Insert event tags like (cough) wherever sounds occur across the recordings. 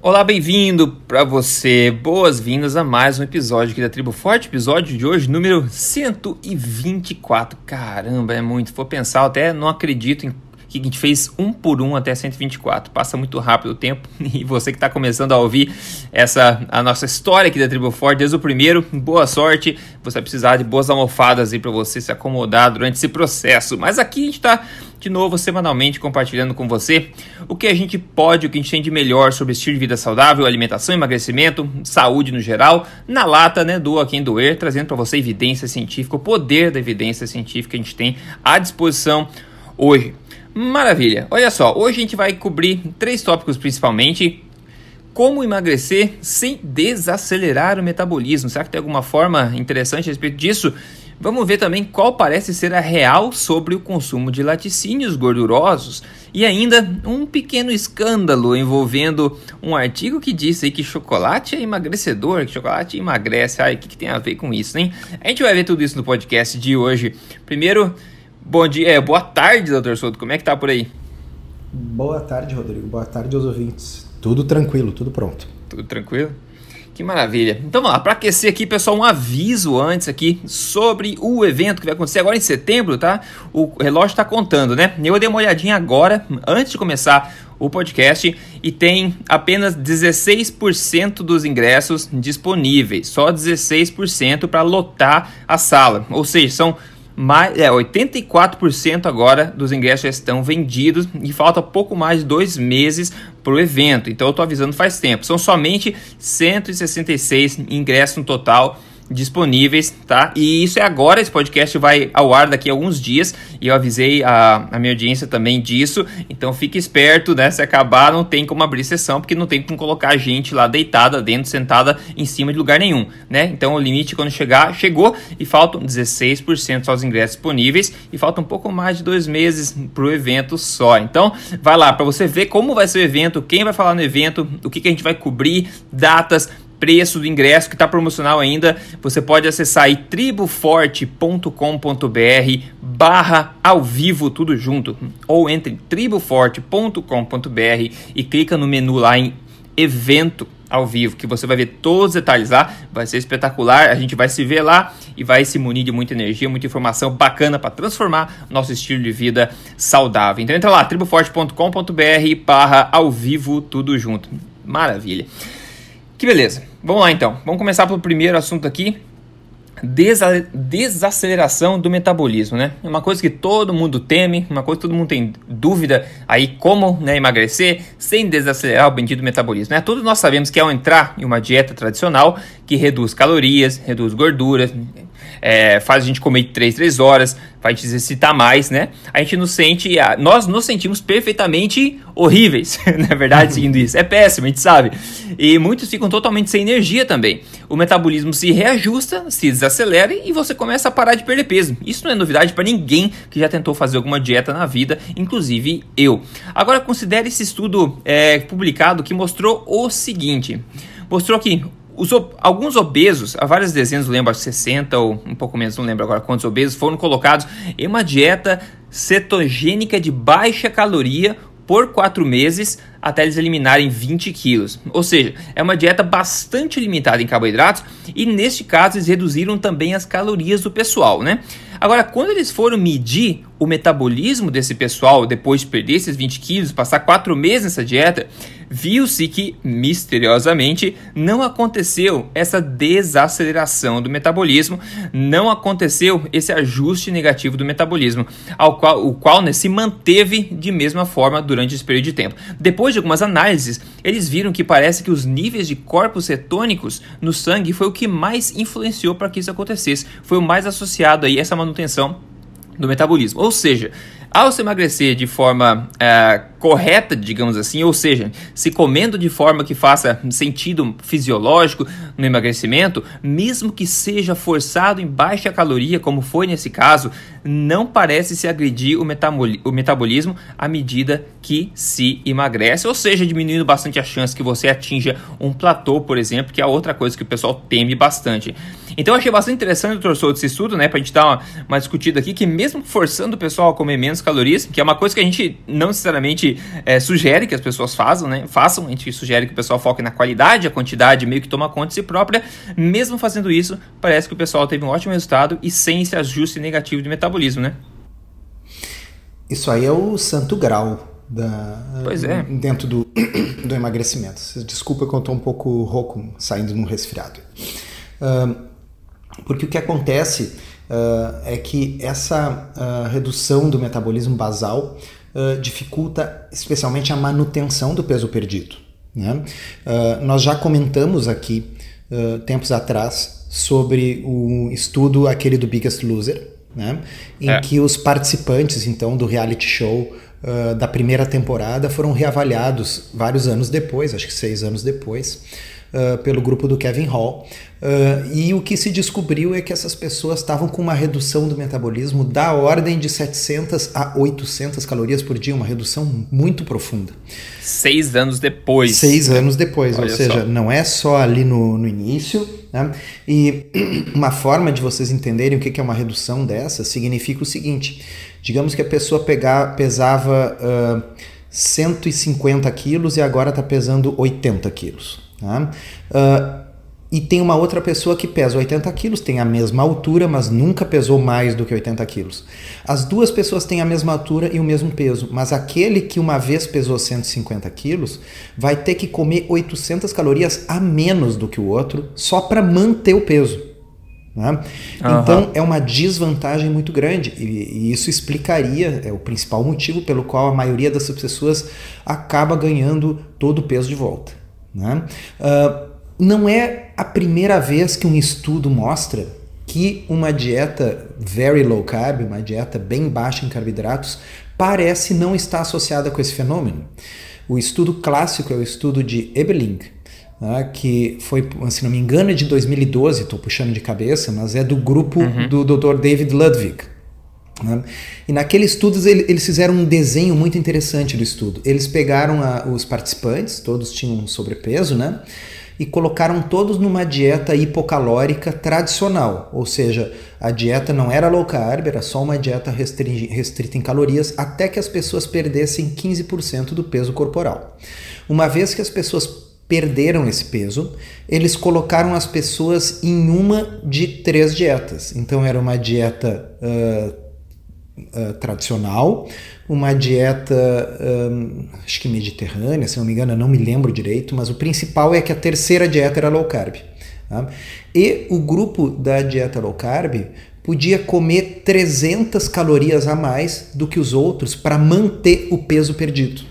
Olá, bem-vindo para você. Boas-vindas a mais um episódio aqui da Tribo Forte. Episódio de hoje, número 124. Caramba, é muito. For pensar, até não acredito em que a gente fez um por um até 124. Passa muito rápido o tempo (laughs) e você que está começando a ouvir essa a nossa história aqui da Tribo Forte desde o primeiro, boa sorte. Você vai precisar de boas almofadas aí para você se acomodar durante esse processo. Mas aqui a gente está de novo semanalmente compartilhando com você o que a gente pode, o que a gente tem de melhor sobre estilo de vida saudável, alimentação, emagrecimento, saúde no geral, na lata, né, do quem doer, trazendo para você evidência científica, o poder da evidência científica que a gente tem à disposição hoje. Maravilha! Olha só, hoje a gente vai cobrir três tópicos principalmente. Como emagrecer sem desacelerar o metabolismo? Será que tem alguma forma interessante a respeito disso? Vamos ver também qual parece ser a real sobre o consumo de laticínios gordurosos e ainda um pequeno escândalo envolvendo um artigo que disse que chocolate é emagrecedor, que chocolate emagrece. Ai, o que, que tem a ver com isso, hein? A gente vai ver tudo isso no podcast de hoje. Primeiro, Bom dia, é, boa tarde, doutor Souto. Como é que tá por aí? Boa tarde, Rodrigo. Boa tarde aos ouvintes. Tudo tranquilo, tudo pronto. Tudo tranquilo? Que maravilha. Então vamos lá, para aquecer aqui, pessoal, um aviso antes aqui sobre o evento que vai acontecer agora em setembro, tá? O relógio está contando, né? Eu dei uma olhadinha agora, antes de começar o podcast, e tem apenas 16% dos ingressos disponíveis. Só 16% para lotar a sala. Ou seja, são mais, é, 84% agora dos ingressos já estão vendidos e falta pouco mais de dois meses para o evento. Então eu estou avisando faz tempo. São somente 166 ingressos no total disponíveis, tá? E isso é agora, esse podcast vai ao ar daqui a alguns dias e eu avisei a, a minha audiência também disso, então fique esperto, né? Se acabar, não tem como abrir sessão, porque não tem como colocar a gente lá deitada dentro, sentada em cima de lugar nenhum, né? Então o limite quando chegar, chegou e faltam 16% só os ingressos disponíveis e falta um pouco mais de dois meses para o evento só. Então vai lá para você ver como vai ser o evento, quem vai falar no evento, o que, que a gente vai cobrir, datas, preço do ingresso que está promocional ainda, você pode acessar aí triboforte.com.br barra ao vivo tudo junto ou entre triboforte.com.br e clica no menu lá em evento ao vivo que você vai ver todos os detalhes lá, vai ser espetacular, a gente vai se ver lá e vai se munir de muita energia, muita informação bacana para transformar nosso estilo de vida saudável. Então entra lá, triboforte.com.br barra ao vivo tudo junto. Maravilha. Que beleza. Vamos lá então. Vamos começar pelo primeiro assunto aqui. Desa desaceleração do metabolismo, né? É uma coisa que todo mundo teme, uma coisa que todo mundo tem dúvida aí como né, emagrecer sem desacelerar o bendito metabolismo, né? Todos nós sabemos que ao entrar em uma dieta tradicional que reduz calorias, reduz gorduras, é, faz a gente comer de 3, 3 horas, faz a gente exercitar mais, né? A gente nos sente, nós nos sentimos perfeitamente horríveis, (laughs) na verdade, seguindo isso. É péssimo, a gente sabe. E muitos ficam totalmente sem energia também. O metabolismo se reajusta, se desacelera e você começa a parar de perder peso. Isso não é novidade para ninguém que já tentou fazer alguma dieta na vida, inclusive eu. Agora considere esse estudo é, publicado que mostrou o seguinte. Mostrou que os, alguns obesos, há várias dezenas, não lembro, 60 ou um pouco menos, não lembro agora quantos obesos, foram colocados em uma dieta cetogênica de baixa caloria por quatro meses até eles eliminarem 20 quilos. Ou seja, é uma dieta bastante limitada em carboidratos e neste caso eles reduziram também as calorias do pessoal, né? Agora, quando eles foram medir o metabolismo desse pessoal depois de perder esses 20 quilos, passar quatro meses nessa dieta, viu-se que, misteriosamente, não aconteceu essa desaceleração do metabolismo, não aconteceu esse ajuste negativo do metabolismo, ao qual, o qual né, se manteve de mesma forma durante esse período de tempo. Depois de algumas análises, eles viram que parece que os níveis de corpos cetônicos no sangue foi o que mais influenciou para que isso acontecesse, foi o mais associado aí a essa manutenção do metabolismo. Ou seja, ao se emagrecer de forma é, correta, digamos assim, ou seja, se comendo de forma que faça sentido fisiológico no emagrecimento, mesmo que seja forçado em baixa caloria, como foi nesse caso, não parece se agredir o, o metabolismo à medida que se emagrece, ou seja, diminuindo bastante a chance que você atinja um platô, por exemplo, que é outra coisa que o pessoal teme bastante. Então eu achei bastante interessante o torçou desse estudo, né, pra gente dar uma, uma discutida aqui, que mesmo forçando o pessoal a comer menos 800 calorias, que é uma coisa que a gente não necessariamente é, sugere que as pessoas façam, né? Façam, a gente sugere que o pessoal foque na qualidade, a quantidade meio que toma conta de si própria. Mesmo fazendo isso, parece que o pessoal teve um ótimo resultado e sem esse ajuste negativo de metabolismo, né? Isso aí é o santo grau da, pois é. dentro do, (coughs) do emagrecimento. Desculpa que eu estou um pouco rouco, saindo num resfriado. Porque o que acontece uh, é que essa uh, redução do metabolismo basal dificulta especialmente a manutenção do peso perdido. Né? nós já comentamos aqui, tempos atrás, sobre o estudo aquele do Biggest Loser, né? em é. que os participantes então do reality show uh, da primeira temporada foram reavaliados vários anos depois, acho que seis anos depois, uh, pelo grupo do Kevin Hall. Uh, e o que se descobriu é que essas pessoas estavam com uma redução do metabolismo da ordem de 700 a 800 calorias por dia, uma redução muito profunda. Seis anos depois. Seis anos depois, Olha ou seja, só. não é só ali no, no início. Né? E (clears throat) uma forma de vocês entenderem o que é uma redução dessa significa o seguinte: digamos que a pessoa pegar, pesava uh, 150 quilos e agora está pesando 80 quilos. Tá? Uh, e tem uma outra pessoa que pesa 80 quilos, tem a mesma altura, mas nunca pesou mais do que 80 quilos. As duas pessoas têm a mesma altura e o mesmo peso, mas aquele que uma vez pesou 150 quilos vai ter que comer 800 calorias a menos do que o outro só para manter o peso. Né? Uhum. Então é uma desvantagem muito grande e, e, isso explicaria, é o principal motivo pelo qual a maioria dessas pessoas acaba ganhando todo o peso de volta. Né? Uh, não é a primeira vez que um estudo mostra que uma dieta very low carb, uma dieta bem baixa em carboidratos, parece não estar associada com esse fenômeno. O estudo clássico é o estudo de Ebeling, né, que foi, se não me engano, é de 2012, estou puxando de cabeça, mas é do grupo uhum. do Dr. David Ludwig. Né? E naquele estudo eles fizeram um desenho muito interessante do estudo. Eles pegaram a, os participantes, todos tinham sobrepeso, né? e colocaram todos numa dieta hipocalórica tradicional, ou seja, a dieta não era low carb, era só uma dieta restrita em calorias, até que as pessoas perdessem 15% do peso corporal. Uma vez que as pessoas perderam esse peso, eles colocaram as pessoas em uma de três dietas. Então era uma dieta uh, uh, tradicional, uma dieta, um, acho que mediterrânea, se não me engano, não me lembro direito, mas o principal é que a terceira dieta era low carb. Tá? E o grupo da dieta low carb podia comer 300 calorias a mais do que os outros para manter o peso perdido.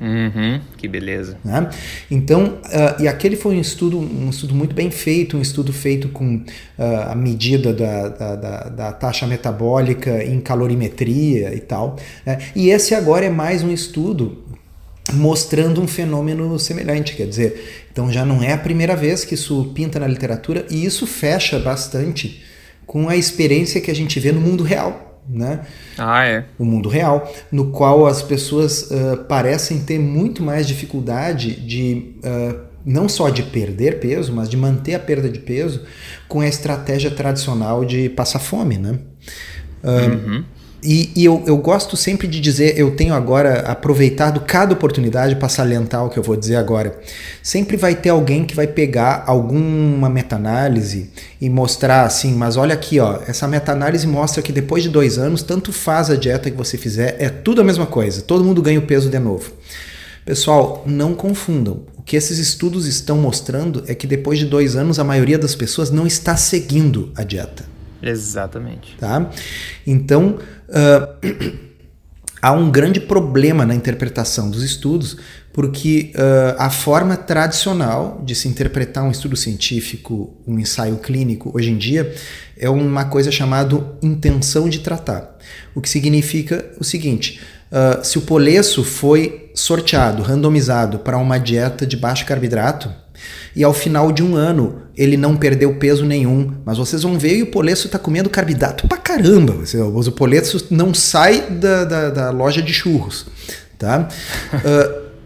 Uhum, que beleza. Né? Então, uh, e aquele foi um estudo, um estudo muito bem feito, um estudo feito com uh, a medida da, da, da, da, taxa metabólica em calorimetria e tal. Né? E esse agora é mais um estudo mostrando um fenômeno semelhante, quer dizer, então já não é a primeira vez que isso pinta na literatura e isso fecha bastante com a experiência que a gente vê no mundo real né? Ah, é. O mundo real, no qual as pessoas uh, parecem ter muito mais dificuldade de uh, não só de perder peso, mas de manter a perda de peso com a estratégia tradicional de passar fome, né? Uh, uhum. E, e eu, eu, gosto sempre de dizer, eu tenho agora aproveitado cada oportunidade para salientar o que eu vou dizer agora. Sempre vai ter alguém que vai pegar alguma meta-análise e mostrar assim, mas olha aqui, ó, essa meta-análise mostra que depois de dois anos, tanto faz a dieta que você fizer, é tudo a mesma coisa, todo mundo ganha o peso de novo. Pessoal, não confundam. O que esses estudos estão mostrando é que depois de dois anos, a maioria das pessoas não está seguindo a dieta. Exatamente. Tá? Então, uh, (clears throat) há um grande problema na interpretação dos estudos, porque uh, a forma tradicional de se interpretar um estudo científico, um ensaio clínico, hoje em dia, é uma coisa chamada intenção de tratar. O que significa o seguinte: uh, se o polesso foi sorteado, randomizado para uma dieta de baixo carboidrato, e ao final de um ano ele não perdeu peso nenhum. Mas vocês vão ver e o Polesso está comendo carboidrato pra caramba. O Polesso não sai da, da, da loja de churros. Tá? uh, (laughs)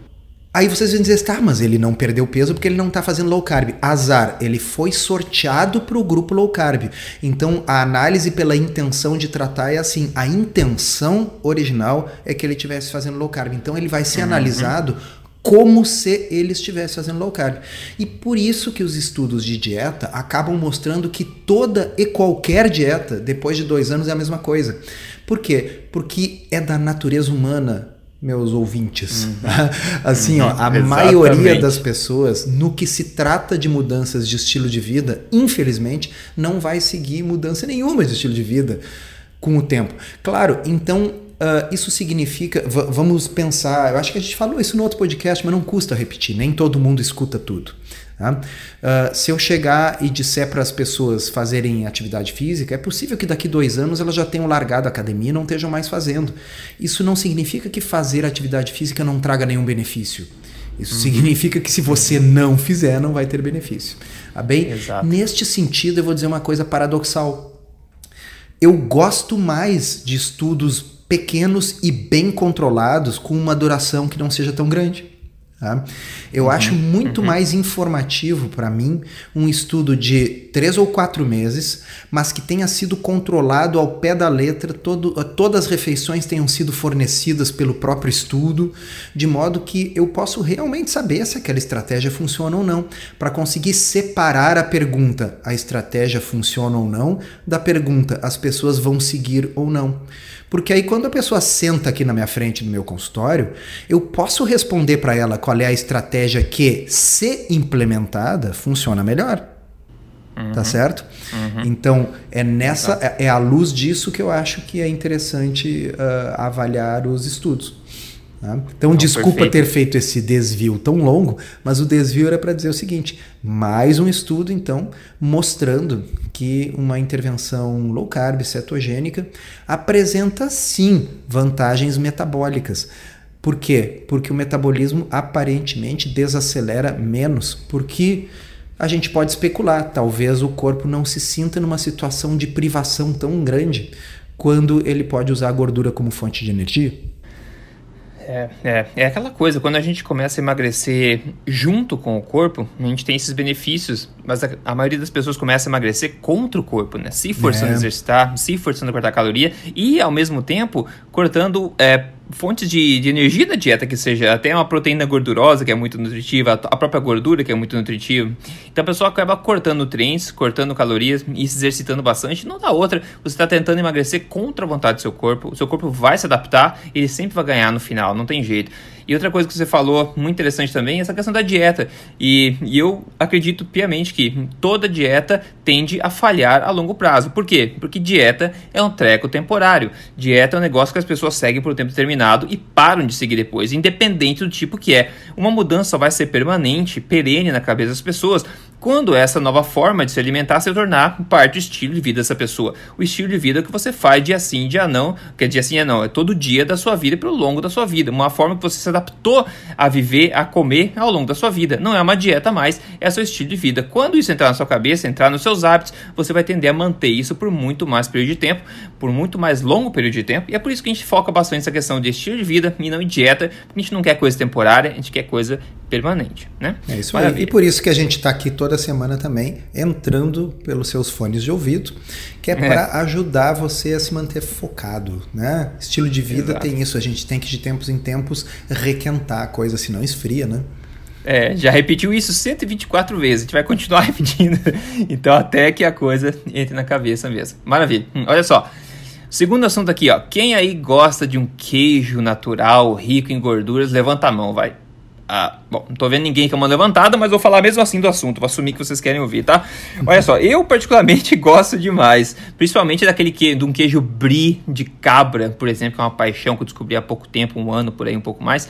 Aí vocês vão dizer, tá, mas ele não perdeu peso porque ele não está fazendo low carb. Azar, ele foi sorteado para o grupo low carb. Então a análise pela intenção de tratar é assim: a intenção original é que ele estivesse fazendo low carb. Então ele vai ser uhum. analisado como se ele estivesse fazendo low carb. E por isso que os estudos de dieta acabam mostrando que toda e qualquer dieta, depois de dois anos, é a mesma coisa. Por quê? Porque é da natureza humana meus ouvintes. Uhum. (laughs) assim, uhum. ó, a Exatamente. maioria das pessoas, no que se trata de mudanças de estilo de vida, infelizmente, não vai seguir mudança nenhuma de estilo de vida com o tempo. Claro, então Uh, isso significa, vamos pensar, eu acho que a gente falou isso no outro podcast, mas não custa repetir, nem todo mundo escuta tudo. Tá? Uh, se eu chegar e disser para as pessoas fazerem atividade física, é possível que daqui dois anos elas já tenham largado a academia e não estejam mais fazendo. Isso não significa que fazer atividade física não traga nenhum benefício. Isso uhum. significa que se você não fizer, não vai ter benefício. Tá bem? Exato. Neste sentido, eu vou dizer uma coisa paradoxal. Eu gosto mais de estudos pequenos e bem controlados com uma duração que não seja tão grande. Tá? Eu uhum, acho muito uhum. mais informativo para mim um estudo de três ou quatro meses, mas que tenha sido controlado ao pé da letra, todo, todas as refeições tenham sido fornecidas pelo próprio estudo, de modo que eu posso realmente saber se aquela estratégia funciona ou não, para conseguir separar a pergunta a estratégia funciona ou não da pergunta as pessoas vão seguir ou não. Porque aí quando a pessoa senta aqui na minha frente no meu consultório, eu posso responder para ela qual é a estratégia que, se implementada, funciona melhor. Uhum. Tá certo? Uhum. Então, é nessa é, é à luz disso que eu acho que é interessante uh, avaliar os estudos. Tá? Então, Não, desculpa perfeito. ter feito esse desvio tão longo, mas o desvio era para dizer o seguinte: mais um estudo, então, mostrando que uma intervenção low carb cetogênica apresenta sim vantagens metabólicas. Por quê? Porque o metabolismo aparentemente desacelera menos, porque a gente pode especular, talvez o corpo não se sinta numa situação de privação tão grande quando ele pode usar a gordura como fonte de energia. É, é, é aquela coisa, quando a gente começa a emagrecer junto com o corpo, a gente tem esses benefícios, mas a, a maioria das pessoas começa a emagrecer contra o corpo, né? Se forçando é. a exercitar, se forçando a cortar caloria e, ao mesmo tempo, cortando é, fontes de, de energia da dieta que seja até uma proteína gordurosa que é muito nutritiva, a própria gordura que é muito nutritiva. Então a pessoa acaba cortando nutrientes, cortando calorias e se exercitando bastante. Não dá outra, você está tentando emagrecer contra a vontade do seu corpo. O seu corpo vai se adaptar ele sempre vai ganhar no final, não tem jeito. E outra coisa que você falou, muito interessante também, é essa questão da dieta. E, e, eu acredito piamente que toda dieta tende a falhar a longo prazo. Por quê? Porque dieta é um treco temporário. Dieta é um negócio que as pessoas seguem por um tempo determinado e param de seguir depois, independente do tipo que é. Uma mudança vai ser permanente, perene na cabeça das pessoas quando essa nova forma de se alimentar se tornar parte do estilo de vida dessa pessoa. O estilo de vida que você faz dia sim, dia não, que é dia sim, dia não, é todo dia da sua vida e pelo longo da sua vida. Uma forma que você se adaptou a viver, a comer ao longo da sua vida. Não é uma dieta mais, é seu estilo de vida. Quando isso entrar na sua cabeça, entrar nos seus hábitos, você vai tender a manter isso por muito mais período de tempo, por muito mais longo período de tempo. E é por isso que a gente foca bastante nessa questão de estilo de vida e não em dieta. A gente não quer coisa temporária, a gente quer coisa permanente, né? É isso aí. E por isso que a gente está aqui toda semana também, entrando pelos seus fones de ouvido, que é, é. para ajudar você a se manter focado, né? Estilo de vida Exato. tem isso, a gente tem que de tempos em tempos requentar a coisa, senão esfria, né? É, já repetiu isso 124 vezes, a gente vai continuar (laughs) repetindo. então, até que a coisa entre na cabeça mesmo. Maravilha. Hum, olha só. Segundo assunto aqui, ó. Quem aí gosta de um queijo natural, rico em gorduras, levanta a mão, vai. Ah, bom, não tô vendo ninguém com a mão levantada, mas vou falar mesmo assim do assunto, vou assumir que vocês querem ouvir, tá? Olha só, eu particularmente (laughs) gosto demais, principalmente daquele que, de um queijo brie de cabra, por exemplo, que é uma paixão que eu descobri há pouco tempo, um ano por aí, um pouco mais.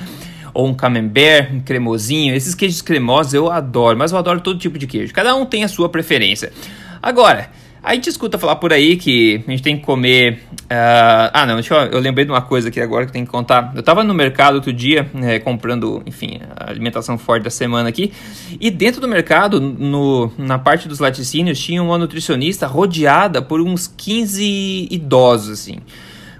Ou um camembert, um cremosinho. Esses queijos cremosos eu adoro, mas eu adoro todo tipo de queijo. Cada um tem a sua preferência. Agora, a gente escuta falar por aí que a gente tem que comer. Uh, ah, não, deixa eu, eu lembrei de uma coisa aqui agora que tem que contar. Eu tava no mercado outro dia, é, comprando, enfim, a alimentação forte da semana aqui. E dentro do mercado, no, na parte dos laticínios, tinha uma nutricionista rodeada por uns 15 idosos, assim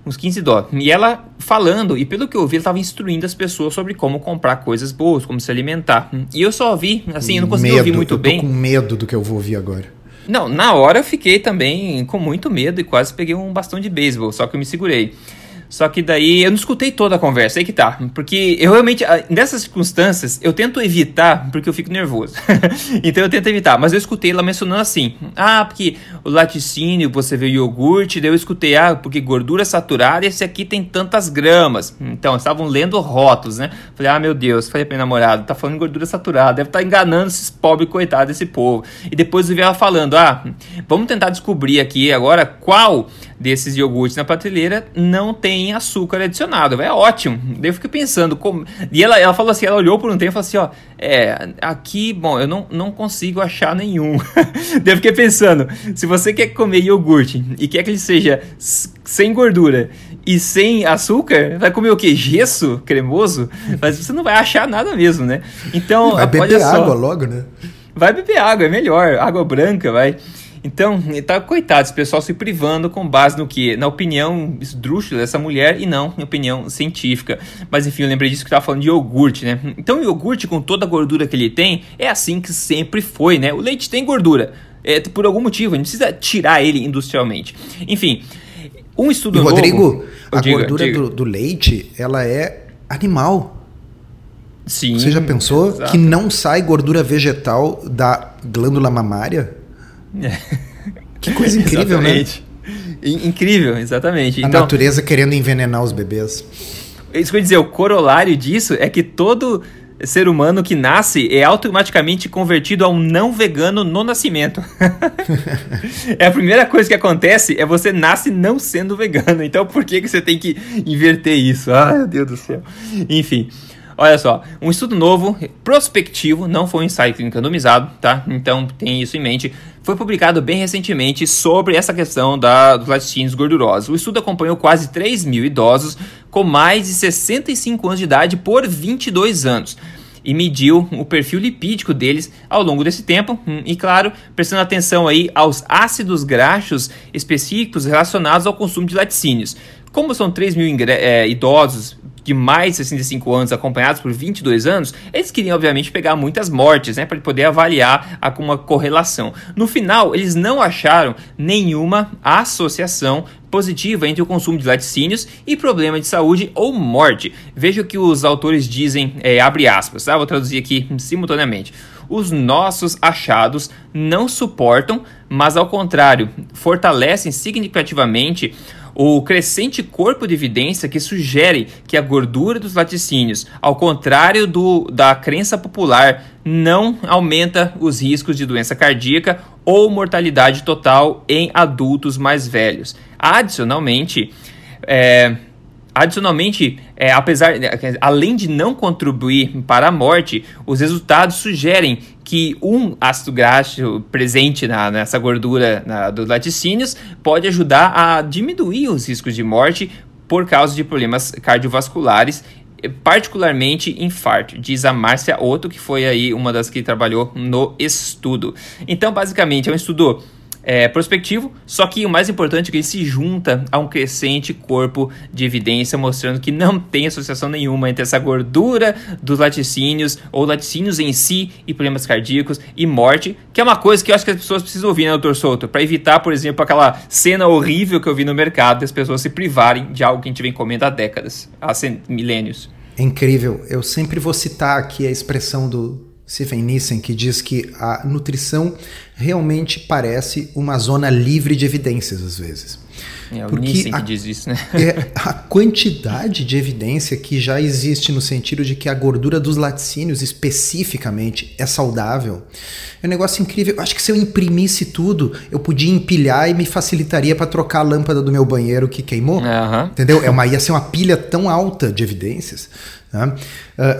uns 15 dólares. E ela falando, e pelo que eu vi, ela estava instruindo as pessoas sobre como comprar coisas boas, como se alimentar. E eu só vi, assim, eu não consegui medo, ouvir muito eu tô bem. com medo do que eu vou ouvir agora. Não, na hora eu fiquei também com muito medo e quase peguei um bastão de beisebol, só que eu me segurei. Só que daí eu não escutei toda a conversa, aí que tá. Porque eu realmente, ah, nessas circunstâncias, eu tento evitar porque eu fico nervoso. (laughs) então eu tento evitar. Mas eu escutei ela mencionando assim: ah, porque o laticínio, você vê o iogurte, daí eu escutei, ah, porque gordura saturada, esse aqui tem tantas gramas. Então, estavam lendo rótulos, né? Falei, ah, meu Deus, falei pra minha namorada, tá falando gordura saturada, deve estar tá enganando esses pobres coitados desse povo. E depois eu vi ela falando, ah, vamos tentar descobrir aqui agora qual desses iogurtes na prateleira não tem açúcar adicionado. É ótimo. Daí eu fiquei pensando. Como... E ela, ela falou assim: ela olhou por um tempo e falou assim: ó, é, aqui, bom, eu não, não consigo achar nenhum. (laughs) Daí eu fiquei pensando: se você quer comer iogurte e quer que ele seja sem gordura e sem açúcar, vai comer o que? Gesso cremoso? Mas você não vai achar nada mesmo, né? Então, vai beber água logo, né? Vai beber água, é melhor. Água branca, vai. Então, tá coitado, esse pessoal se privando com base no que? Na opinião esdrúxula dessa mulher e não em opinião científica. Mas enfim, eu lembrei disso que eu tava falando de iogurte, né? Então, o iogurte, com toda a gordura que ele tem, é assim que sempre foi, né? O leite tem gordura. É, por algum motivo, a gente precisa tirar ele industrialmente. Enfim, um estudo e, novo... Rodrigo, a diga, gordura diga. Do, do leite, ela é animal. Sim. Você já pensou exato. que não sai gordura vegetal da glândula mamária? Que coisa (laughs) incrível, né? Incrível, exatamente. A então, natureza querendo envenenar os bebês. Isso que eu ia dizer, o corolário disso é que todo ser humano que nasce é automaticamente convertido a um não vegano no nascimento. (laughs) é a primeira coisa que acontece é você nasce não sendo vegano. Então por que, que você tem que inverter isso? Ah, meu Deus do céu. Enfim. Olha só, um estudo novo, prospectivo, não foi um ensaio clínico randomizado, tá? Então tem isso em mente. Foi publicado bem recentemente sobre essa questão da, dos laticínios gordurosos. O estudo acompanhou quase 3 mil idosos com mais de 65 anos de idade por 22 anos e mediu o perfil lipídico deles ao longo desse tempo hum, e claro, prestando atenção aí aos ácidos graxos específicos relacionados ao consumo de laticínios. Como são 3 mil é, idosos de mais de 65 anos, acompanhados por 22 anos, eles queriam, obviamente, pegar muitas mortes, né, para poder avaliar a, uma correlação. No final, eles não acharam nenhuma associação positiva entre o consumo de laticínios e problema de saúde ou morte. Veja o que os autores dizem, é, abre aspas, tá? vou traduzir aqui simultaneamente. Os nossos achados não suportam, mas ao contrário, fortalecem significativamente o crescente corpo de evidência que sugere que a gordura dos laticínios, ao contrário do, da crença popular, não aumenta os riscos de doença cardíaca ou mortalidade total em adultos mais velhos. Adicionalmente, é, Adicionalmente, é, apesar, além de não contribuir para a morte, os resultados sugerem que um ácido graxo presente na, nessa gordura na, dos laticínios pode ajudar a diminuir os riscos de morte por causa de problemas cardiovasculares, particularmente infarto, diz a Márcia Otto, que foi aí uma das que trabalhou no estudo. Então, basicamente, é um estudo é, prospectivo, só que o mais importante é que ele se junta a um crescente corpo de evidência mostrando que não tem associação nenhuma entre essa gordura dos laticínios ou laticínios em si e problemas cardíacos e morte, que é uma coisa que eu acho que as pessoas precisam ouvir, né, doutor Souto? Para evitar, por exemplo, aquela cena horrível que eu vi no mercado das pessoas se privarem de algo que a gente vem comendo há décadas, há milênios. É incrível. Eu sempre vou citar aqui a expressão do Stephen Nissen, que diz que a nutrição realmente parece uma zona livre de evidências às vezes. É o Porque Nissen a, que diz isso, né? é a quantidade de evidência que já existe no sentido de que a gordura dos laticínios especificamente é saudável. É um negócio incrível. Eu acho que se eu imprimisse tudo, eu podia empilhar e me facilitaria para trocar a lâmpada do meu banheiro que queimou. Uhum. Entendeu? É uma, ia ser uma pilha tão alta de evidências né?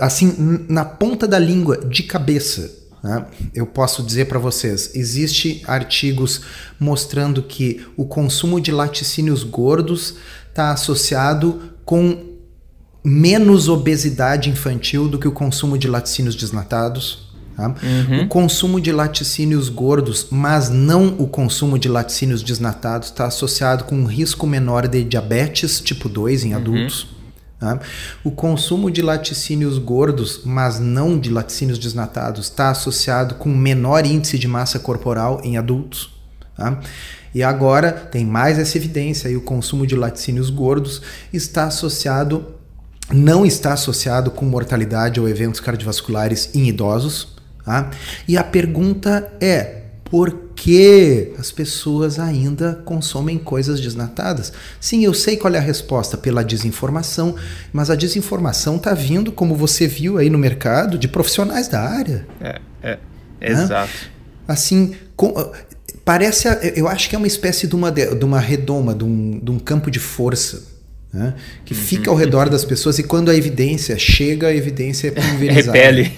assim, na ponta da língua, de cabeça, né? eu posso dizer para vocês: existe artigos mostrando que o consumo de laticínios gordos está associado com menos obesidade infantil do que o consumo de laticínios desnatados. Tá? Uhum. O consumo de laticínios gordos, mas não o consumo de laticínios desnatados, está associado com um risco menor de diabetes tipo 2 em uhum. adultos. Tá? O consumo de laticínios gordos, mas não de laticínios desnatados, está associado com menor índice de massa corporal em adultos. Tá? E agora tem mais essa evidência e o consumo de laticínios gordos está associado, não está associado com mortalidade ou eventos cardiovasculares em idosos, Tá? E a pergunta é: por que as pessoas ainda consomem coisas desnatadas? Sim, eu sei qual é a resposta, pela desinformação, mas a desinformação está vindo, como você viu aí no mercado, de profissionais da área. É, é, exato. Assim, com, parece, eu acho que é uma espécie de uma, de uma redoma, de um, de um campo de força né? que fica ao redor das pessoas e quando a evidência chega, a evidência é pulverizada. (laughs) Repele.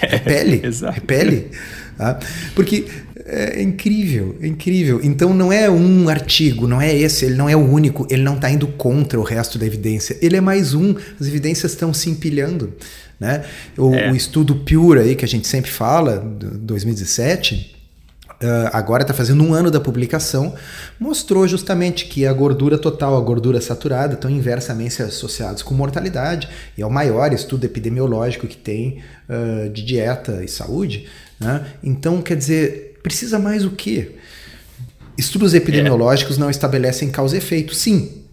Repele? (laughs) Exato. Repele. Tá? Porque é incrível, é incrível. Então não é um artigo, não é esse, ele não é o único, ele não está indo contra o resto da evidência. Ele é mais um, as evidências estão se empilhando. Né? O, é. o estudo Pure aí, que a gente sempre fala, 2017, Uh, agora está fazendo um ano da publicação, mostrou justamente que a gordura total, a gordura saturada, estão inversamente associados com mortalidade, e é o maior estudo epidemiológico que tem uh, de dieta e saúde. Né? Então, quer dizer, precisa mais o quê? Estudos epidemiológicos é. não estabelecem causa e efeito, sim.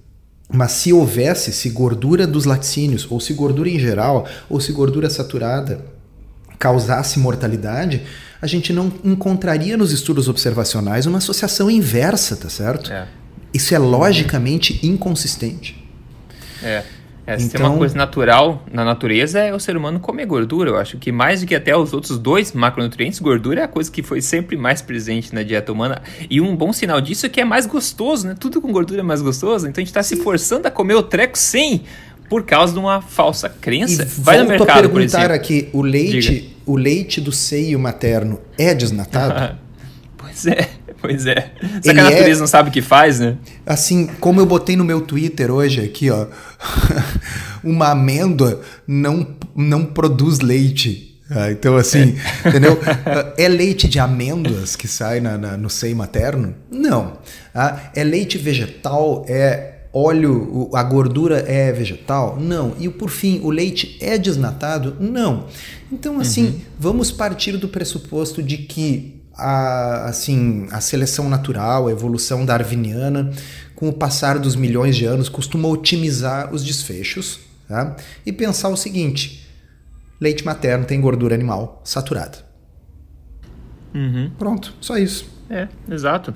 Mas se houvesse, se gordura dos laticínios, ou se gordura em geral, ou se gordura saturada causasse mortalidade, a gente não encontraria nos estudos observacionais uma associação inversa, tá certo? É. Isso é logicamente inconsistente. É. É, se então, tem uma então- coisa natural na natureza é o ser humano comer gordura. Eu acho que mais do que até os outros dois macronutrientes, gordura é a coisa que foi sempre mais presente na dieta humana. E um bom sinal disso é que é mais gostoso, né? Tudo com gordura é mais gostoso. Então a gente está se forçando a comer o treco sem por causa de uma falsa crença. E Vai no mercado, a perguntar aqui, o leite, o leite do seio materno é desnatado? (laughs) pois é, pois é. Só Ele que a natureza é, não sabe o que faz, né? Assim, como eu botei no meu Twitter hoje aqui, ó, (laughs) uma amêndoa não, não produz leite. Ah, então, assim, é. entendeu? (laughs) É leite de amêndoas que sai na, na, no seio materno? Não. Ah, é leite vegetal? É óleo, a gordura é vegetal? Não. E por fim, o leite é desnatado? Não. Então, assim, uhum. vamos partir do pressuposto de que a, assim, a seleção natural, a evolução darwiniana, com o passar dos milhões de anos, costuma otimizar os desfechos tá? e pensar o seguinte: leite materno tem gordura animal saturada. Uhum. Pronto, só isso. É, exato.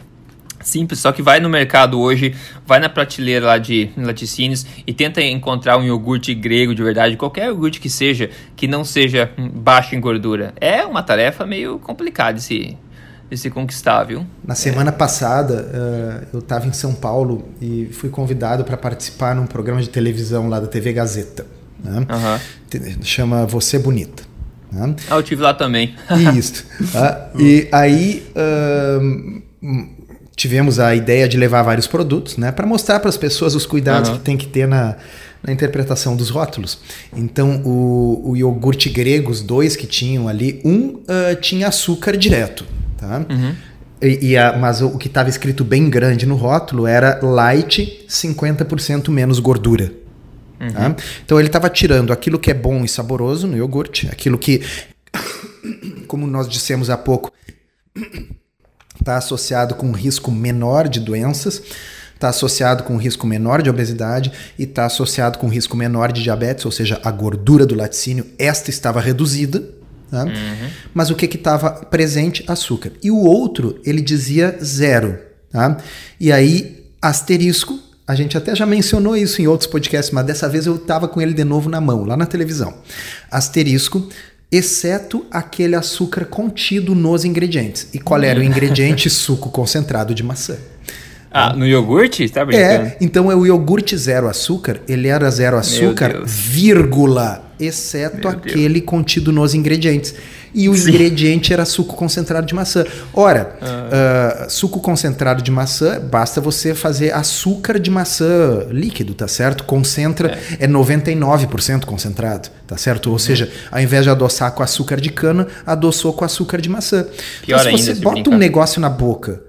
Simples, só que vai no mercado hoje, vai na prateleira lá de laticínios e tenta encontrar um iogurte grego de verdade, qualquer iogurte que seja, que não seja baixo em gordura. É uma tarefa meio complicada de se, de se conquistar, viu? Na semana passada, uh, eu estava em São Paulo e fui convidado para participar num programa de televisão lá da TV Gazeta. Né? Uhum. Chama Você Bonita. Né? Ah, eu tive lá também. (laughs) Isso. Uh, e aí. Uh, tivemos a ideia de levar vários produtos, né, para mostrar para as pessoas os cuidados uhum. que tem que ter na, na interpretação dos rótulos. Então, o, o iogurte grego, os dois que tinham ali, um uh, tinha açúcar direto, tá? Uhum. E, e a, mas o, que estava escrito bem grande no rótulo era light, 50% menos gordura. Uhum. Tá? Então ele estava tirando aquilo que é bom e saboroso no iogurte, aquilo que, (coughs) como nós dissemos há pouco, está (coughs) associado com um risco menor de doenças, está associado com um risco menor de obesidade e está associado com um risco menor de diabetes, ou seja, a gordura do laticínio, esta estava reduzida. Tá? Uhum. Mas o que estava presente? Açúcar. E o outro, ele dizia zero. Tá? E aí, asterisco, a gente até já mencionou isso em outros podcasts, mas dessa vez eu estava com ele de novo na mão, lá na televisão. Asterisco, exceto aquele açúcar contido nos ingredientes. E qual era o ingrediente? (laughs) Suco concentrado de maçã. Ah, no iogurte? Tá brincando? É, então é o iogurte zero açúcar, ele era zero açúcar, vírgula, exceto Meu aquele Deus. contido nos ingredientes. e o Sim. ingrediente era suco concentrado de maçã. Ora, uh, suco concentrado de maçã, basta você fazer açúcar de maçã líquido, tá certo? Concentra, é, é 99% concentrado, tá certo? Ou uhum. seja, ao invés de adoçar com açúcar de cana, adoçou com açúcar de maçã. Pior então, se você bota brincar. um negócio na boca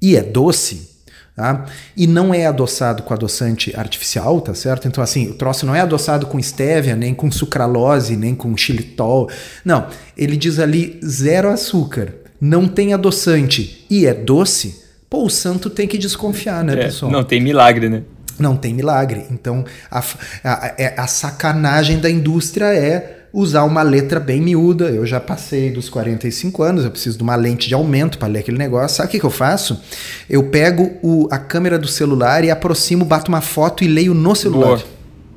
e é doce, Tá? E não é adoçado com adoçante artificial, tá certo? Então, assim, o troço não é adoçado com stevia, nem com sucralose, nem com xilitol. Não, ele diz ali zero açúcar, não tem adoçante e é doce. Pô, o santo tem que desconfiar, né, é, pessoal? Não tem milagre, né? Não tem milagre. Então, a, a, a, é, a sacanagem da indústria é usar uma letra bem miúda. Eu já passei dos 45 anos, eu preciso de uma lente de aumento para ler aquele negócio. Sabe o que, que eu faço? Eu pego o, a câmera do celular e aproximo, bato uma foto e leio no celular. Boa.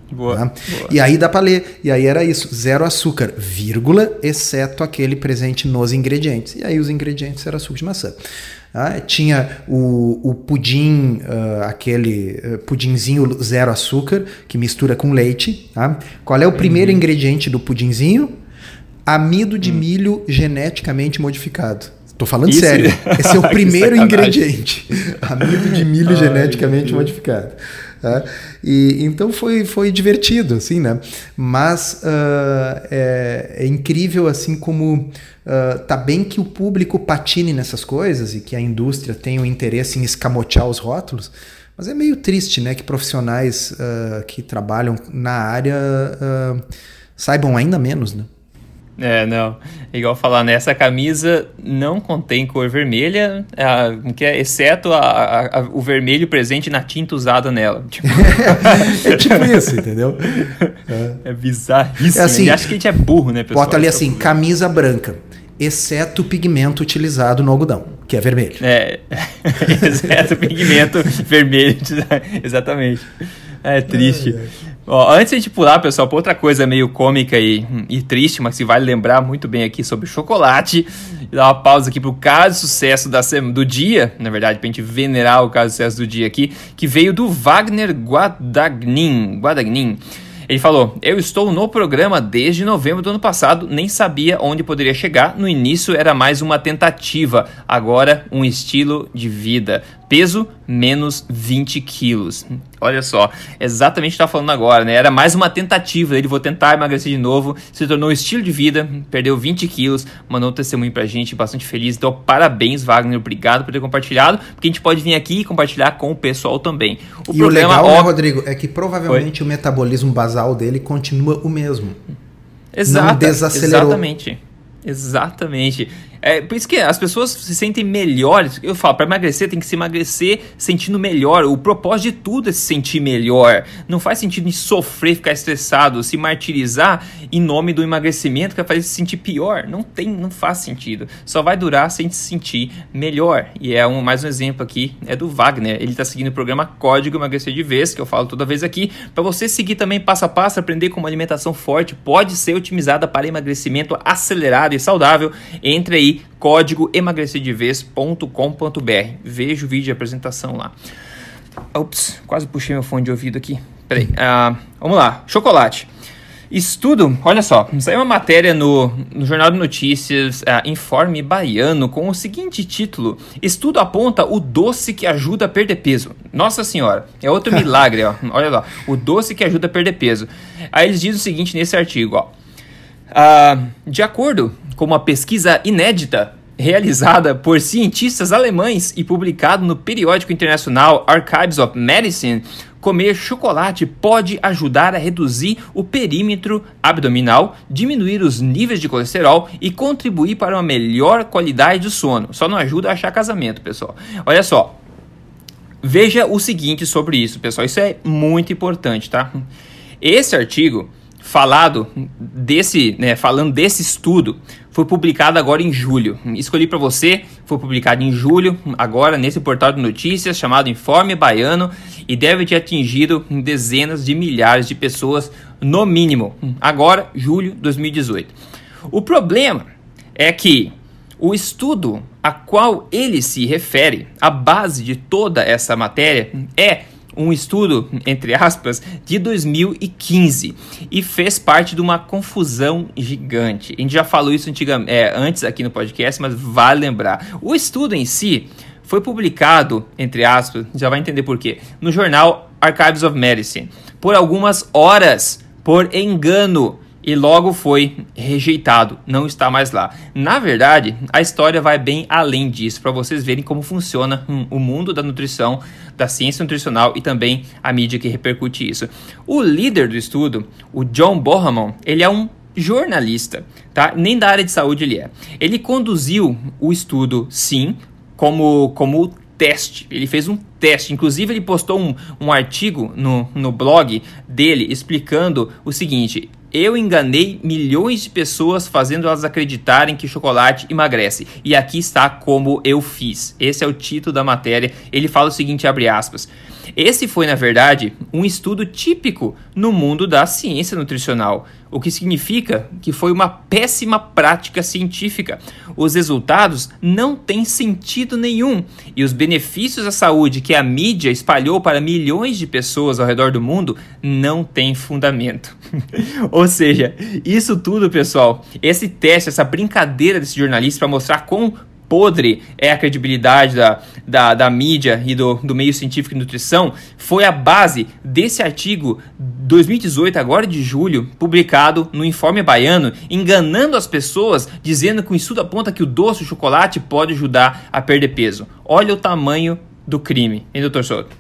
Boa, tá? boa. E aí dá para ler. E aí era isso: zero açúcar, vírgula, exceto aquele presente nos ingredientes. E aí os ingredientes eram suco de maçã. Ah, tinha o, o pudim, uh, aquele uh, pudinzinho zero açúcar, que mistura com leite. Tá? Qual é o primeiro uhum. ingrediente do pudinzinho? Amido de uhum. milho geneticamente modificado. Tô falando Isso? sério. (laughs) Esse é o primeiro ingrediente. (laughs) Amido de milho Ai, geneticamente modificado. Tá? E, então foi, foi divertido, assim, né? Mas uh, é, é, incrível, assim, como uh, tá bem que o público patine nessas coisas e que a indústria tenha o interesse em escamotear os rótulos, mas é meio triste, né? Que profissionais uh, que trabalham na área saibam ainda menos, né? É, não. Igual falar, né? Essa camisa não contém cor vermelha, a, que é, exceto a, a, o vermelho presente na tinta usada nela. (laughs) Tipo... é tipo isso, entendeu? É, é bizarríssimo. É assim, acho que a gente é burro, né, pessoal? Bota ali assim, camisa branca, exceto o pigmento utilizado no algodão, que é vermelho. É, (laughs) exceto o pigmento vermelho, (laughs) exatamente. É triste. Antes de a gente pular, pessoal, para outra coisa meio cômica e, e triste, mas que vale lembrar muito bem aqui sobre chocolate, dar uma pausa aqui pro caso de sucesso da, do dia, na verdade, pra gente venerar o caso de sucesso do dia aqui, que veio do Wagner Guadagnin. Guadagnin. Ele falou: Eu estou no programa desde novembro do ano passado, nem sabia onde poderia chegar. No início era mais uma tentativa, agora um estilo de vida. Peso menos 20 quilos. Olha só, exatamente o que está falando agora, né? Era mais uma tentativa dele, vou tentar emagrecer de novo. Se tornou um estilo de vida, perdeu 20 quilos, mandou um testemunho pra gente, bastante feliz. Então, parabéns, Wagner, obrigado por ter compartilhado, porque a gente pode vir aqui e compartilhar com o pessoal também. O e problema, o legal, ó... né, Rodrigo, é que provavelmente o metabolismo basal dele continua o mesmo. Exato, Não desacelerou. Exatamente. Exatamente. É por isso que as pessoas se sentem melhores. Eu falo, para emagrecer tem que se emagrecer sentindo melhor. O propósito de tudo é se sentir melhor. Não faz sentido sofrer, ficar estressado, se martirizar em nome do emagrecimento que vai fazer se sentir pior. Não tem, não faz sentido. Só vai durar sem se sentir melhor. E é um, mais um exemplo aqui é do Wagner. Ele está seguindo o programa Código Emagrecer de Vez, que eu falo toda vez aqui, para você seguir também passo a passo, aprender como alimentação forte pode ser otimizada para emagrecimento acelerado e saudável. Entre aí aí código emagrecerdeves.com.br. Veja o vídeo de apresentação lá. Ops, quase puxei meu fone de ouvido aqui. Peraí. Uh, vamos lá. Chocolate. Estudo, olha só, saiu uma matéria no, no Jornal de Notícias uh, Informe Baiano com o seguinte título: Estudo aponta o doce que ajuda a perder peso. Nossa senhora, é outro (laughs) milagre, ó. Olha lá, o doce que ajuda a perder peso. Aí eles dizem o seguinte nesse artigo, ó. Uh, de acordo com uma pesquisa inédita realizada por cientistas alemães e publicado no periódico internacional Archives of Medicine, comer chocolate pode ajudar a reduzir o perímetro abdominal, diminuir os níveis de colesterol e contribuir para uma melhor qualidade do sono. Só não ajuda a achar casamento, pessoal. Olha só. Veja o seguinte sobre isso, pessoal. Isso é muito importante, tá? Esse artigo falado desse, né, falando desse estudo, foi publicado agora em julho. Escolhi para você, foi publicado em julho, agora nesse portal de notícias chamado Informe Baiano e deve ter atingido dezenas de milhares de pessoas no mínimo. Agora, julho de 2018. O problema é que o estudo a qual ele se refere, a base de toda essa matéria é um estudo, entre aspas, de 2015 e fez parte de uma confusão gigante. A gente já falou isso é, antes aqui no podcast, mas vale lembrar. O estudo em si foi publicado, entre aspas, já vai entender por quê, no jornal Archives of Medicine, por algumas horas, por engano e logo foi rejeitado, não está mais lá. Na verdade, a história vai bem além disso, para vocês verem como funciona hum, o mundo da nutrição, da ciência nutricional e também a mídia que repercute isso. O líder do estudo, o John Bohamon, ele é um jornalista, tá? Nem da área de saúde ele é. Ele conduziu o estudo, sim, como como teste. Ele fez um teste. Inclusive, ele postou um, um artigo no, no blog dele explicando o seguinte: eu enganei milhões de pessoas fazendo elas acreditarem que chocolate emagrece. E aqui está como eu fiz. Esse é o título da matéria. Ele fala o seguinte, abre aspas. Esse foi, na verdade, um estudo típico no mundo da ciência nutricional, o que significa que foi uma péssima prática científica. Os resultados não têm sentido nenhum e os benefícios à saúde que a mídia espalhou para milhões de pessoas ao redor do mundo não têm fundamento. (laughs) Ou seja, isso tudo, pessoal, esse teste, essa brincadeira desse jornalista para mostrar quão podre é a credibilidade da, da, da mídia e do, do meio científico e nutrição foi a base desse artigo 2018, agora de julho, publicado no Informe Baiano, enganando as pessoas, dizendo que o estudo aponta que o doce, o chocolate, pode ajudar a perder peso. Olha o tamanho do crime, hein, doutor Souto?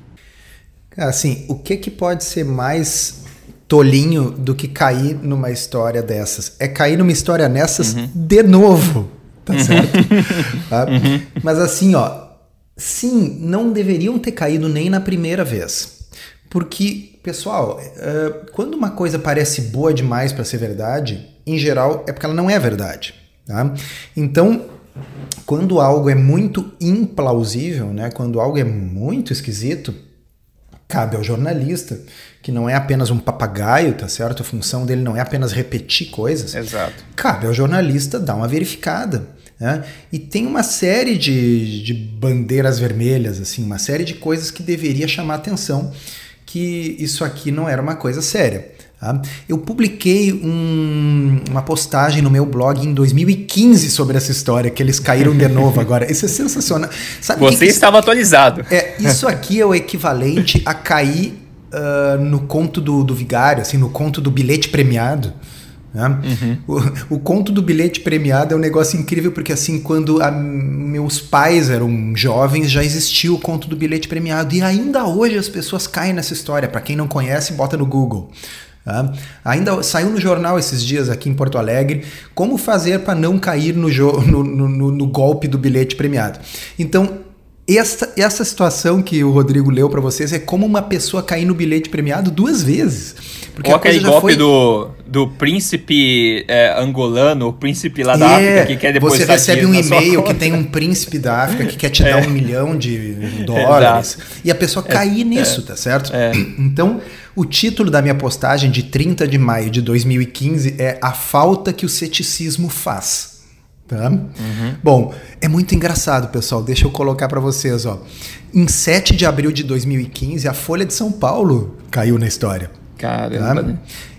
Assim, o que, que pode ser mais tolinho do que cair numa história dessas? É cair numa história nessas uhum. de novo tá uhum. certo? (laughs) tá? Uhum. Mas assim, ó, sim, não deveriam ter caído nem na primeira vez. Porque, pessoal, uh, quando uma coisa parece boa demais para ser verdade, em geral é porque ela não é verdade. Tá? Então, quando algo é muito implausível, né, quando algo é muito esquisito, cabe ao jornalista, que não é apenas um papagaio, tá certo? A função dele não é apenas repetir coisas. Exato. Cabe ao jornalista dar uma verificada. Né? E tem uma série de, de bandeiras vermelhas, assim, uma série de coisas que deveria chamar atenção que isso aqui não era uma coisa séria. Tá? Eu publiquei um, uma postagem no meu blog em 2015 sobre essa história, que eles caíram de novo agora. Isso é sensacional. Sabe Você que que estava atualizado. É, isso aqui é o equivalente a cair uh, no conto do, do vigário, assim, no conto do bilhete premiado. Né? Uhum. O, o, conto do bilhete premiado é um negócio incrível porque assim quando a, meus pais eram jovens já existia o conto do bilhete premiado e ainda hoje as pessoas caem nessa história. Para quem não conhece, bota no Google. Tá? Ainda saiu no jornal esses dias aqui em Porto Alegre como fazer para não cair no, no, no, no golpe do bilhete premiado. Então essa, essa situação que o Rodrigo leu para vocês é como uma pessoa cair no bilhete premiado duas vezes. Porque Ou aquele golpe foi... do, do príncipe é, angolano, o príncipe lá da é, África que quer depois Você recebe um e-mail que tem um príncipe da África que quer te (laughs) é. dar um milhão de dólares. E a pessoa é, cair nisso, tá certo? É. (clears throat) Então, o título da minha postagem de 30 de maio de 2015 é A Falta que o Ceticismo Faz. Tá? Uhum. Bom, é muito engraçado, pessoal. Deixa eu colocar para vocês, ó. Em 7 de abril de 2015, a Folha de São Paulo caiu na história. Caramba. Tá?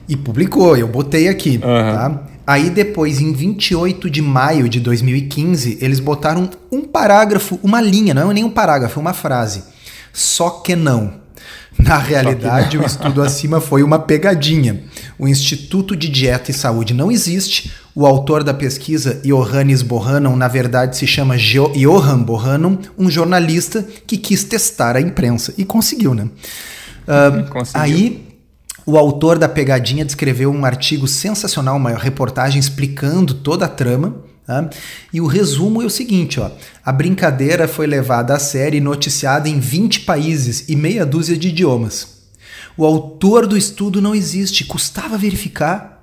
E publicou, eu botei aqui, uhum. tá? Aí depois, em 28 de maio de 2015, eles botaram um parágrafo, uma linha, não é nem um parágrafo, uma frase. Só que não. Na realidade, o estudo acima foi uma pegadinha. O Instituto de Dieta e Saúde não existe. O autor da pesquisa, Johannes Bohannon, na verdade se chama jo Johan Bohannon, um jornalista que quis testar a imprensa. E conseguiu, né? Uh, conseguiu. Aí o autor da pegadinha descreveu um artigo sensacional, uma reportagem explicando toda a trama. Tá? E o resumo é o seguinte: ó, a brincadeira foi levada a sério e noticiada em 20 países e meia dúzia de idiomas. O autor do estudo não existe, custava verificar.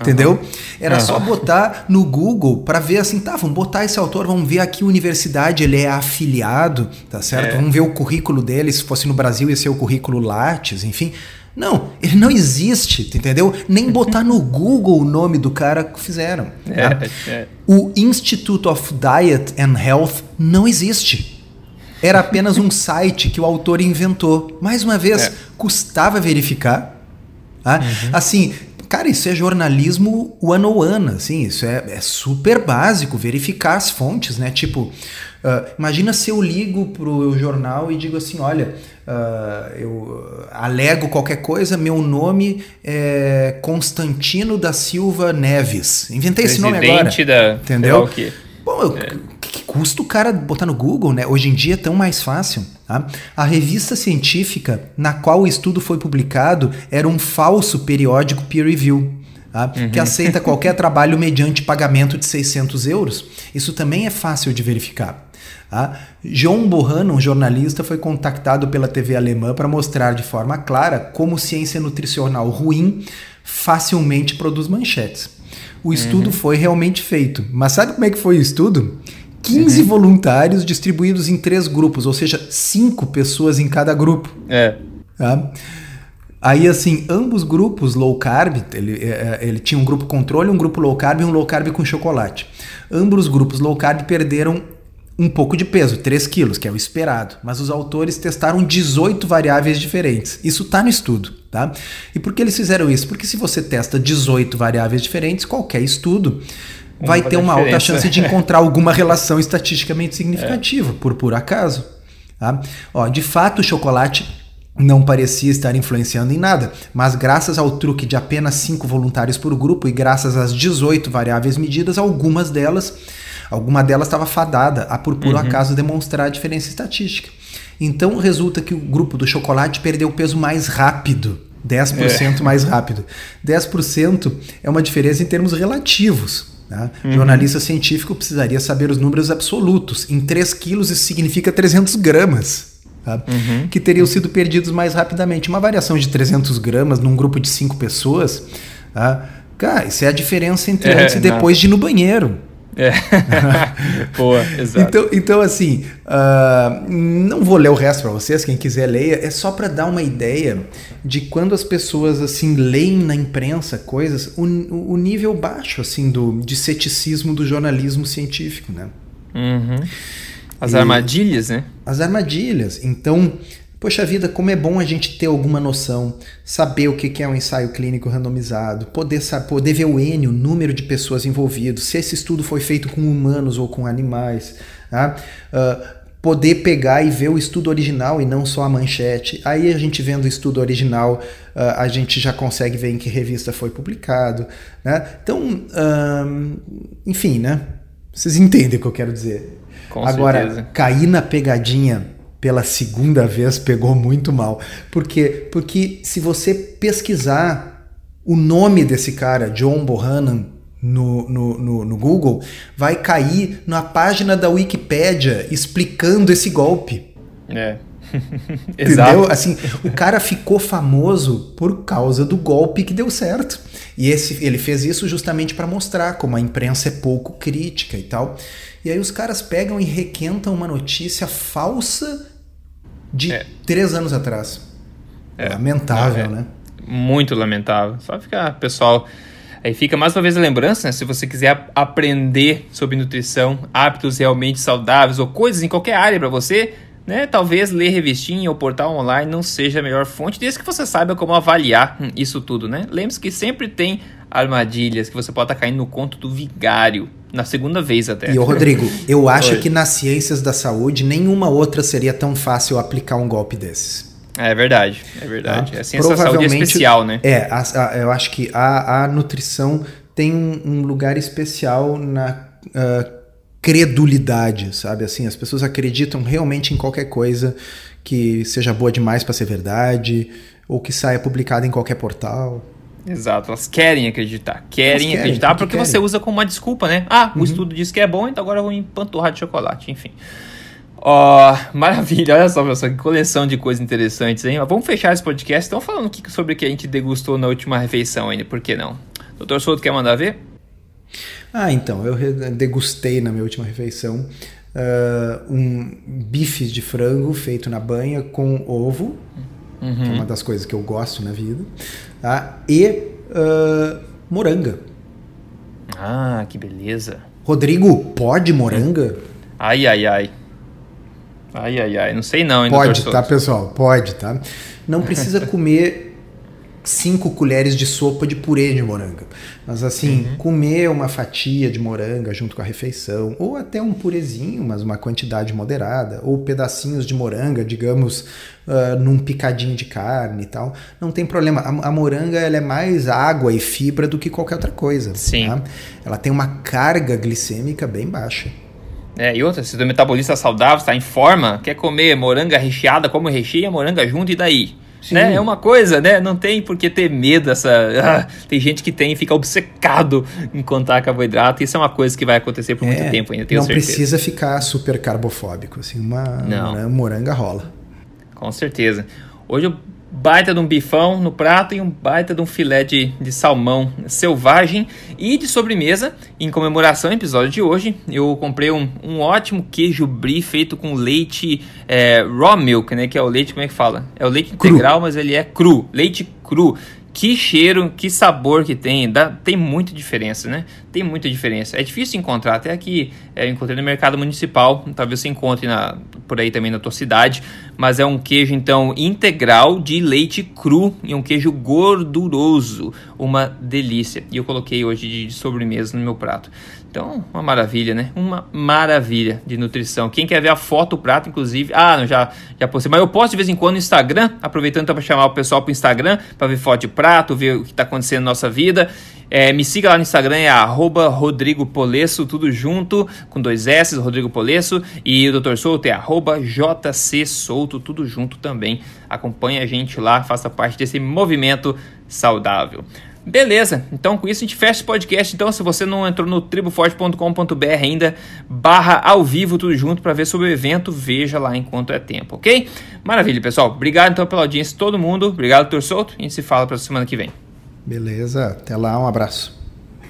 Entendeu? Era só botar no Google para ver assim, tá, vamos botar esse autor, vamos ver a que universidade ele é afiliado, tá certo? É. Vamos ver o currículo dele, se fosse no Brasil ia ser o currículo Lattes, enfim. Não, ele não existe, entendeu? Nem botar no Google o nome do cara que fizeram. É, tá? é. O Institute of Diet and Health não existe. era apenas um site que o autor inventou. Mais uma vez, é. custava verificar. Tá? Uhum. Assim, cara, isso é jornalismo one-on-one, assim, isso é, é super básico, verificar as fontes, né? Tipo, Uh, imagina se eu ligo pro jornal e digo assim, olha, uh, eu alego qualquer coisa, meu nome é Constantino da Silva Neves. Inventei esse nome agora. Da... Entendeu? Bom, é. Que custa o cara botar no Google, né? Hoje em dia é tão mais fácil. Tá? A revista científica na qual o estudo foi publicado era um falso periódico peer review. Tá? Uhum. Que aceita qualquer trabalho mediante pagamento de 600 euros. Isso também é fácil de verificar. Tá? John um jornalista, foi contactado pela TV alemã para mostrar de forma clara como ciência nutricional ruim facilmente produz manchetes. O estudo uhum. foi realmente feito, mas sabe como é que foi o estudo? 15 uhum. voluntários distribuídos em três grupos, ou seja, cinco pessoas em cada grupo. É. Tá? Aí, assim, ambos grupos low carb, ele, é, é, ele tinha um grupo controle, um grupo low carb e um low carb com chocolate. Ambos os grupos low carb perderam um pouco de peso, 3 quilos, que é o esperado. Mas os autores testaram 18 variáveis diferentes. Isso está no estudo, tá? E por que eles fizeram isso? Porque se você testa 18 variáveis diferentes, qualquer estudo vai ter uma alta chance de encontrar (laughs) alguma relação estatisticamente significativa, é. por por acaso. Tá? Ó, de fato, o chocolate não parecia estar influenciando em nada, mas graças ao truque de apenas 5 voluntários por grupo e graças às 18 variáveis medidas, algumas delas Alguma delas estava fadada a, por puro uhum. acaso, demonstrar a diferença estatística. Então resulta que o grupo do chocolate perdeu peso mais rápido. 10% é. mais rápido. 10% é uma diferença em termos relativos. Né? Uhum. Jornalista científico precisaria saber os números absolutos. Em 3 quilos isso significa 300 gramas. Uhum. Que teriam sido perdidos mais rapidamente. Uma variação de 300 gramas num grupo de 5 pessoas. Tá? Cara, isso é a diferença entre é, antes e depois não. de ir no banheiro. É. (laughs) Boa, exato. Então, então assim, uh, não vou ler o resto para vocês, quem quiser leia, é só para dar uma ideia de quando as pessoas assim leem na imprensa coisas, o, o nível baixo assim do de ceticismo do jornalismo científico, né? Uhum. As e, armadilhas, né? As armadilhas. Então, Poxa vida, como é bom a gente ter alguma noção, saber o que é um ensaio clínico randomizado, poder, poder ver o N, o número de pessoas envolvidas, se esse estudo foi feito com humanos ou com animais, tá? Uh, poder pegar e ver o estudo original e não só a manchete. Aí a gente vendo o estudo original, uh, a gente já consegue ver em que revista foi publicado. Né? Então, enfim, né? Vocês entendem o que eu quero dizer. Com Agora, certeza. cair na pegadinha pela segunda vez pegou muito mal. Por quê? Porque se você pesquisar o nome desse cara, John Bohannon, no, no, no, no Google, vai cair na página da Wikipédia explicando esse golpe. É. (laughs) Entendeu? Assim, o cara ficou famoso por causa do golpe que deu certo. E esse, ele fez isso justamente para mostrar como a imprensa é pouco crítica e tal. E aí os caras pegam e requentam uma notícia falsa de é. três anos atrás. É. Lamentável, é. né? Muito lamentável. Só ficar, pessoal. Aí fica mais uma vez a lembrança, né? Se você quiser aprender sobre nutrição, hábitos realmente saudáveis ou coisas em qualquer área para você, né? Talvez ler revistinha ou portal online não seja a melhor fonte, desde que você saiba como avaliar hum, isso tudo, né? Lembre-se que sempre tem armadilhas que você pode estar caindo no conto do vigário. Na segunda vez até. E, ô Rodrigo, eu acho Oi. que nas ciências da saúde, nenhuma outra seria tão fácil aplicar um golpe desses. É verdade, é verdade. Tá? A ciência da saúde é especial, né? É, a, a, eu acho que a, a nutrição tem um, um lugar especial na uh, credulidade, sabe? Assim, as pessoas acreditam realmente em qualquer coisa que seja boa demais para ser verdade ou que saia publicada em qualquer portal. Exato, elas querem acreditar. Querem, querem acreditar porque, porque querem. você usa como uma desculpa, né? Ah, o uhum. estudo diz que é bom, então agora eu vou empanturrar de chocolate, enfim. Ó, oh, (laughs) maravilha, olha só, pessoal, que coleção de coisas interessantes, hein? Vamos fechar esse podcast. Estão falando aqui sobre o que a gente degustou na última refeição ainda, por que não? Doutor Souto, quer mandar ver? Ah, então, eu degustei na minha última refeição uh, um bife de frango feito na banha com ovo, uhum. que é uma das coisas que eu gosto na vida tá? e uh, moranga. Ah, que beleza. Rodrigo, pode moranga? Ai, ai, ai. Ai, ai, ai, não sei não. Pode, tá, pessoal? Pode, tá? Não precisa comer cinco colheres de sopa de purê de moranga. Mas assim, uhum. comer uma fatia de moranga junto com a refeição, ou até um purezinho, mas uma quantidade moderada, ou pedacinhos de moranga, digamos, uh, num picadinho de carne e tal, não tem problema. A, a, moranga ela é mais água e fibra do que qualquer outra coisa. Sim. Tá? Ela tem uma carga glicêmica bem baixa. É, e outra, se o metabolista saudável está em forma, quer comer moranga recheada, como recheia moranga junto e daí? Né? É uma coisa, né? Não tem por que ter medo. Essa... (laughs) Ah, tem gente que tem fica obcecado em contar carboidrato. Isso é uma coisa que vai acontecer por é, muito tempo ainda, tenho não certeza. precisa ficar super carbofóbico. Assim, uma, uma moranga rola. Com certeza. Hoje eu baita de um bifão no prato e um baita de um filé de, de salmão selvagem. E de sobremesa, em comemoração ao episódio de hoje, eu comprei um, um ótimo queijo brie feito com leite é, raw milk, né? Que é o leite, como é que fala? É o leite integral, cru. mas ele é cru. Leite cru. Que cheiro, que sabor que tem, dá, tem muita diferença, né? Tem muita diferença. É difícil encontrar, até aqui é, eu encontrei no mercado municipal, talvez você encontre na, por aí também na tua cidade, mas é um queijo então integral de leite cru e um queijo gorduroso, uma delícia. E eu coloquei hoje de sobremesa no meu prato. Então, uma maravilha, né? Uma maravilha de nutrição. Quem quer ver a foto do prato, inclusive. Ah, não, já, já postei. Mas eu posto de vez em quando no Instagram, aproveitando para chamar o pessoal para o Instagram, para ver foto de prato, ver o que está acontecendo na nossa vida. É, me siga lá no Instagram, é arroba Rodrigo Polesso, tudo junto, com dois S, Rodrigo Polesso. E o Dr. Souto é arroba JC Souto, tudo junto também. Acompanhe a gente lá, faça parte desse movimento saudável. Beleza, então com isso a gente fecha o podcast. Então, se você não entrou no triboforte.com.br ainda, barra ao vivo, tudo junto, para ver sobre o evento, veja lá enquanto é tempo, ok? Maravilha, pessoal. Obrigado então pela audiência, todo mundo. Obrigado, Tor Souto. A gente se fala para semana que vem. Beleza, até lá, um abraço.